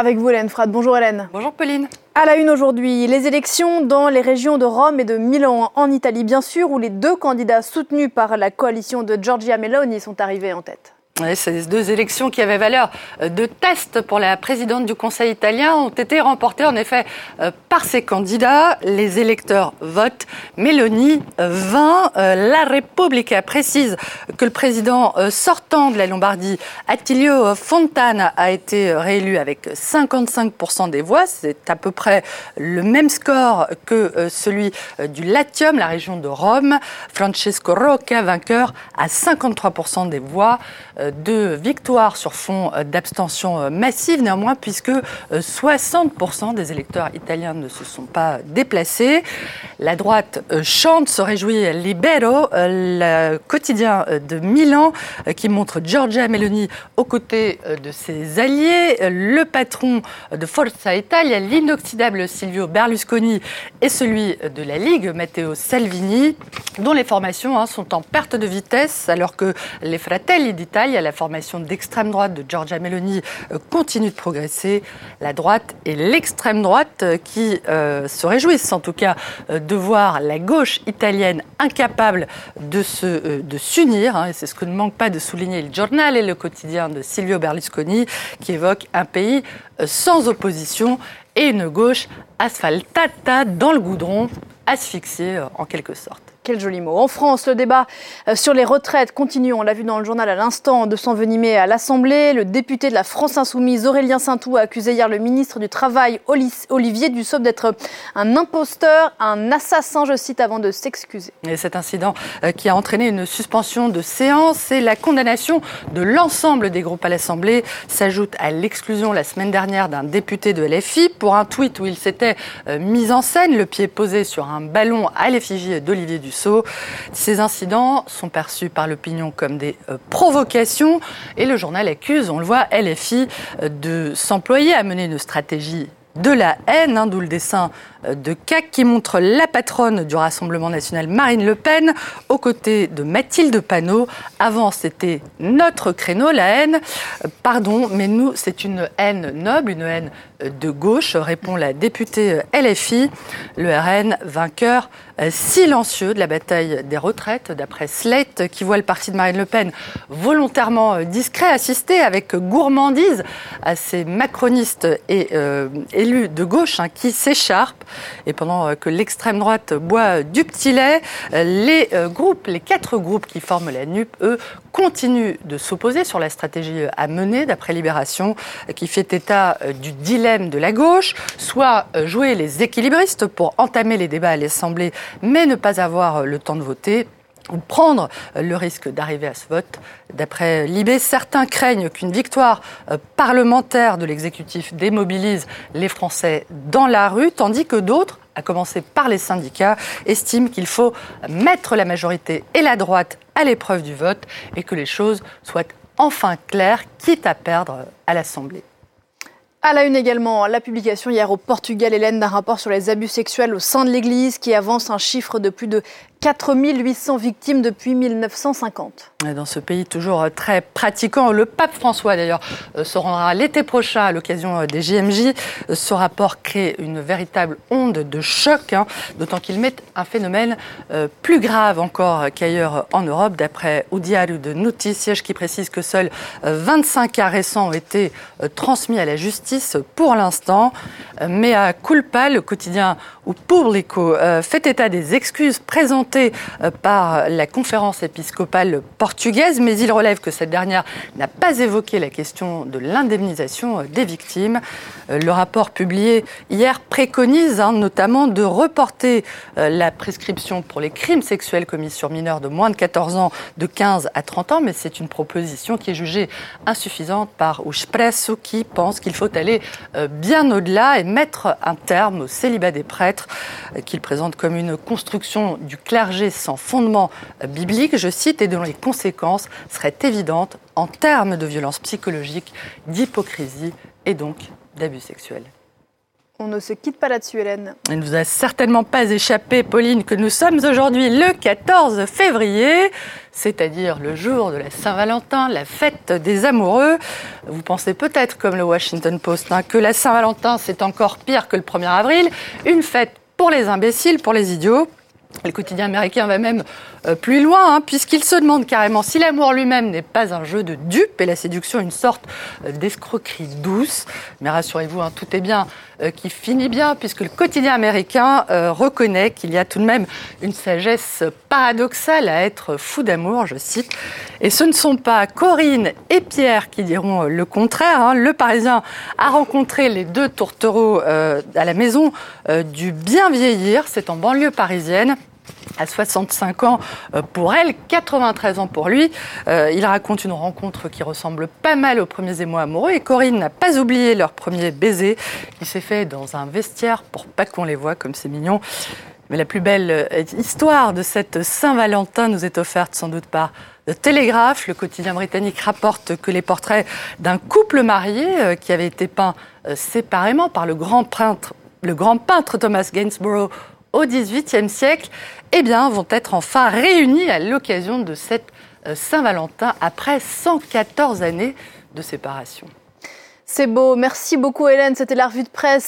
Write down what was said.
Avec vous, Hélène Frad. Bonjour, Hélène. Bonjour, Pauline. À la une aujourd'hui, les élections dans les régions de Rome et de Milan, en Italie, bien sûr, où les deux candidats soutenus par la coalition de Giorgia Meloni sont arrivés en tête. Ces deux élections qui avaient valeur euh, de test pour la présidente du Conseil italien ont été remportées en effet euh, par ces candidats. Les électeurs votent. Meloni 20. Euh, la Repubblica précise que le président sortant de la Lombardie, Attilio Fontana, a été réélu avec 55% des voix. C'est à peu près le même score que celui du Latium, la région de Rome. Francesco Rocca, vainqueur, à 53% des voix de victoires sur fond euh, d'abstention euh, massive, néanmoins, puisque 60% euh, des électeurs italiens ne se sont pas déplacés. La droite chante, se réjouit Libero, le quotidien de Milan, qui montre Giorgia Meloni aux côtés de ses alliés. Le patron de Forza Italia, l'inoxydable Silvio Berlusconi, et celui de la Ligue, Matteo Salvini, dont les formations hein, sont en perte de vitesse, alors que les Fratelli la formation d'extrême droite de Giorgia Meloni euh, continue de progresser. La droite et l'extrême droite euh, qui euh, se réjouissent en tout cas de voir la gauche italienne incapable de s'unir. Hein, c'est ce que ne manque pas de souligner le journal et le quotidien de Silvio Berlusconi qui évoque un pays sans opposition et une gauche asphaltata dans le goudron, asphyxiée en quelque sorte. Quel joli mot. En France, le débat euh, sur les retraites continue. On l'a vu dans le journal à l'instant de s'envenimer à l'Assemblée. Le député de la France Insoumise, Aurélien Saintou, a accusé hier le ministre du Travail, Olivier Dussopt, d'être un imposteur, un assassin, je cite, avant de s'excuser. Et cet incident euh, qui a entraîné une suspension de séance et la condamnation de l'ensemble des groupes à l'Assemblée s'ajoute à l'exclusion la semaine dernière d'un député de LFI pour un tweet où il s'était euh, mis en scène, le pied posé sur un ballon à l'effigie d'Olivier Dussopt. Ces incidents sont perçus par l'opinion comme des euh, provocations et le journal accuse, on le voit, LFI euh, de s'employer à mener une stratégie de la haine, hein, d'où le dessin euh, de CAC qui montre la patronne du Rassemblement national, Marine Le Pen, aux côtés de Mathilde Panot. Avant, c'était notre créneau, la haine. Pardon, mais nous, c'est une haine noble, une haine de gauche, répond la députée LFI. Le RN, vainqueur euh, silencieux de la bataille des retraites, d'après Slate, qui voit le parti de Marine Le Pen volontairement euh, discret assister avec gourmandise à ces macronistes et euh, élus de gauche hein, qui s'écharpent. Et pendant que l'extrême droite boit du petit lait, les groupes, les quatre groupes qui forment la NUP, eux, continuent de s'opposer sur la stratégie à mener, d'après Libération, qui fait état du dilemme de la gauche, soit jouer les équilibristes pour entamer les débats à l'Assemblée mais ne pas avoir le temps de voter ou prendre le risque d'arriver à ce vote. D'après Libé, certains craignent qu'une victoire euh, parlementaire de l'exécutif démobilise les Français dans la rue, tandis que d'autres, à commencer par les syndicats, estiment qu'il faut mettre la majorité et la droite à l'épreuve du vote et que les choses soient enfin claires, quitte à perdre à l'Assemblée. À la une également, la publication hier au Portugal, Hélène, d'un rapport sur les abus sexuels au sein de l'Église qui avance un chiffre de plus de 4800 victimes depuis 1950. Dans ce pays toujours très pratiquant, le pape François d'ailleurs euh, se rendra l'été prochain à l'occasion euh, des JMJ. Ce rapport crée une véritable onde de choc, hein, d'autant qu'il met un phénomène euh, plus grave encore qu'ailleurs en Europe, d'après Udiario de Noticias qui précise que seuls 25 cas récents ont été transmis à la justice pour l'instant. Mais à culpa, le quotidien ou Publico fait état des excuses présentées euh, par la conférence épiscopale portugaise, mais il relève que cette dernière n'a pas évoqué la question de l'indemnisation euh, des victimes. Euh, le rapport publié hier préconise hein, notamment de reporter la prescription pour les crimes sexuels commis sur mineurs de moins de 14 ans de 15 à 30 ans, mais c'est une proposition qui est jugée insuffisante par Ushpresso qui pense qu'il faut aller bien au-delà et mettre un terme au célibat des prêtres qu'il présente comme une construction du clergé sans fondement biblique, je cite, et dont les conséquences seraient évidentes en termes de violence psychologique, d'hypocrisie et donc d'abus sexuels. On ne se quitte pas là-dessus, Hélène. Il ne vous a certainement pas échappé, Pauline, que nous sommes aujourd'hui le 14 février, c'est-à-dire le jour de la Saint-Valentin, la fête des amoureux. Vous pensez peut-être, comme le Washington Post, hein, que la Saint-Valentin, c'est encore pire que le 1er avril, une fête pour les imbéciles, pour les idiots. Le quotidien américain va même euh, plus loin, hein, puisqu'il se demande carrément si l'amour lui-même n'est pas un jeu de dupes et la séduction une sorte euh, d'escroquerie douce. Mais rassurez-vous, hein, tout est bien euh, qui finit bien, puisque le quotidien américain reconnaît qu'il y a tout de même une sagesse paradoxale à être fou d'amour, je cite. Et ce ne sont pas Corinne et Pierre qui diront le contraire. Hein. Le Parisien a rencontré les deux tourtereaux à la maison du bien vieillir, c'est en banlieue parisienne à 65 ans euh, pour elle, 93 ans pour lui. Euh, il raconte une rencontre qui ressemble pas mal aux premiers émois amoureux et Corinne n'a pas oublié leur premier baiser qui s'est fait dans un vestiaire pour pas qu'on les voit comme c'est mignon. Mais la plus belle euh, histoire de cette Saint-Valentin nous est offerte sans doute par le Télégraphe. Le quotidien britannique rapporte que les portraits d'un couple marié qui avait été peint séparément par le grand peintre, Thomas Gainsborough au XVIIIe siècle, eh vont être enfin réunis à l'occasion de cette euh, Saint-Valentin après 114 années de séparation. C'est beau. Merci beaucoup, Hélène. C'était la revue de presse.